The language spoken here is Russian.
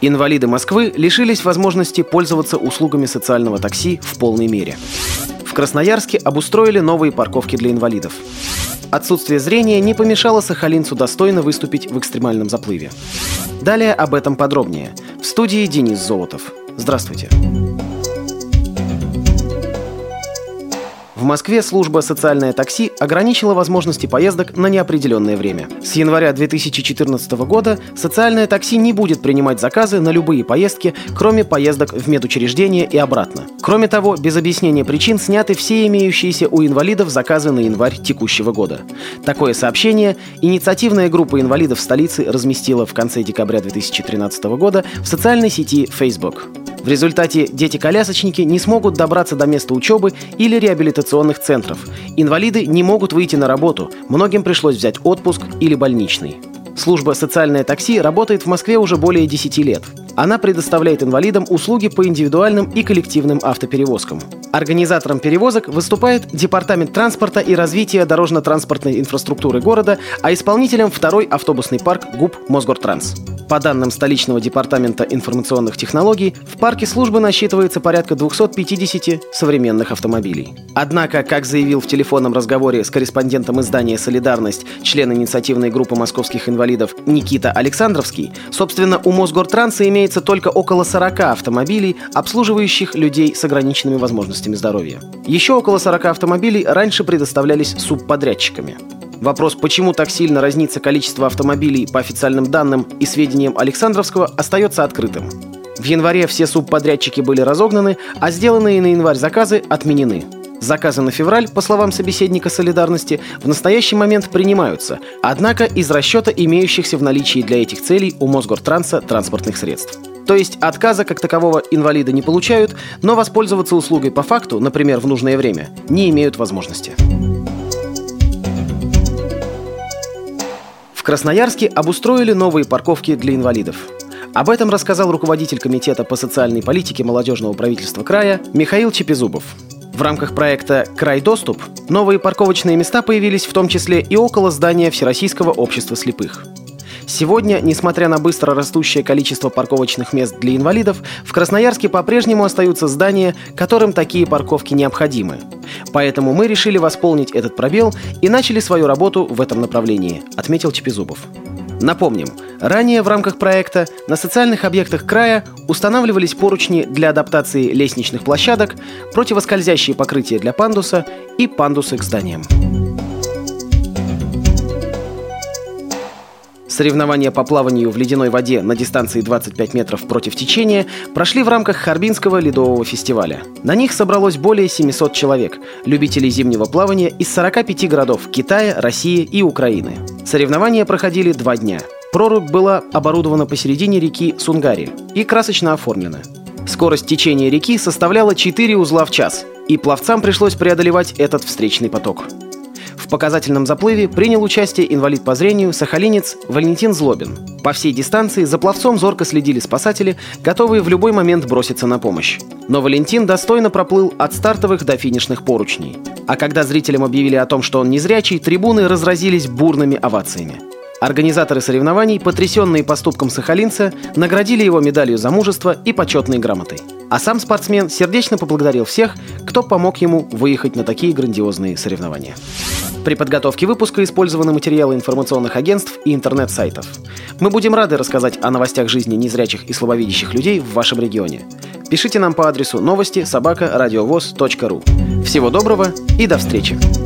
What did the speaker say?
Инвалиды Москвы лишились возможности пользоваться услугами социального такси в полной мере. В Красноярске обустроили новые парковки для инвалидов. Отсутствие зрения не помешало сахалинцу достойно выступить в экстремальном заплыве. Далее об этом подробнее. В студии Денис Золотов. Здравствуйте. В Москве служба «Социальное такси» ограничила возможности поездок на неопределенное время. С января 2014 года социальное такси не будет принимать заказы на любые поездки, кроме поездок в медучреждение и обратно. Кроме того, без объяснения причин сняты все имеющиеся у инвалидов заказы на январь текущего года. Такое сообщение инициативная группа инвалидов столицы разместила в конце декабря 2013 года в социальной сети Facebook. В результате дети-колясочники не смогут добраться до места учебы или реабилитационных центров. Инвалиды не могут выйти на работу, многим пришлось взять отпуск или больничный. Служба «Социальное такси» работает в Москве уже более 10 лет. Она предоставляет инвалидам услуги по индивидуальным и коллективным автоперевозкам. Организатором перевозок выступает Департамент транспорта и развития дорожно-транспортной инфраструктуры города, а исполнителем второй автобусный парк ГУП «Мосгортранс». По данным столичного департамента информационных технологий, в парке службы насчитывается порядка 250 современных автомобилей. Однако, как заявил в телефонном разговоре с корреспондентом издания «Солидарность» член инициативной группы московских инвалидов Никита Александровский, собственно, у Мосгортранса имеется только около 40 автомобилей, обслуживающих людей с ограниченными возможностями здоровья. Еще около 40 автомобилей раньше предоставлялись субподрядчиками. Вопрос, почему так сильно разнится количество автомобилей по официальным данным и сведениям Александровского, остается открытым. В январе все субподрядчики были разогнаны, а сделанные на январь заказы отменены. Заказы на февраль, по словам собеседника «Солидарности», в настоящий момент принимаются, однако из расчета имеющихся в наличии для этих целей у Мосгортранса транспортных средств. То есть отказа как такового инвалиды не получают, но воспользоваться услугой по факту, например, в нужное время, не имеют возможности. Красноярске обустроили новые парковки для инвалидов. Об этом рассказал руководитель Комитета по социальной политике молодежного правительства края Михаил Чепизубов. В рамках проекта «Край доступ» новые парковочные места появились в том числе и около здания Всероссийского общества слепых. Сегодня, несмотря на быстро растущее количество парковочных мест для инвалидов, в Красноярске по-прежнему остаются здания, которым такие парковки необходимы. Поэтому мы решили восполнить этот пробел и начали свою работу в этом направлении, отметил Чепизубов. Напомним, ранее в рамках проекта на социальных объектах края устанавливались поручни для адаптации лестничных площадок, противоскользящие покрытия для пандуса и пандусы к зданиям. Соревнования по плаванию в ледяной воде на дистанции 25 метров против течения прошли в рамках Харбинского ледового фестиваля. На них собралось более 700 человек, любителей зимнего плавания из 45 городов Китая, России и Украины. Соревнования проходили два дня. Прорубь была оборудована посередине реки Сунгари и красочно оформлена. Скорость течения реки составляла 4 узла в час, и пловцам пришлось преодолевать этот встречный поток. В показательном заплыве принял участие инвалид по зрению, сахалинец Валентин Злобин. По всей дистанции за пловцом зорко следили спасатели, готовые в любой момент броситься на помощь. Но Валентин достойно проплыл от стартовых до финишных поручней. А когда зрителям объявили о том, что он незрячий, трибуны разразились бурными овациями. Организаторы соревнований, потрясенные поступком сахалинца, наградили его медалью за мужество и почетной грамотой. А сам спортсмен сердечно поблагодарил всех, кто помог ему выехать на такие грандиозные соревнования. При подготовке выпуска использованы материалы информационных агентств и интернет-сайтов. Мы будем рады рассказать о новостях жизни незрячих и слабовидящих людей в вашем регионе. Пишите нам по адресу новости собака ру. Всего доброго и до встречи!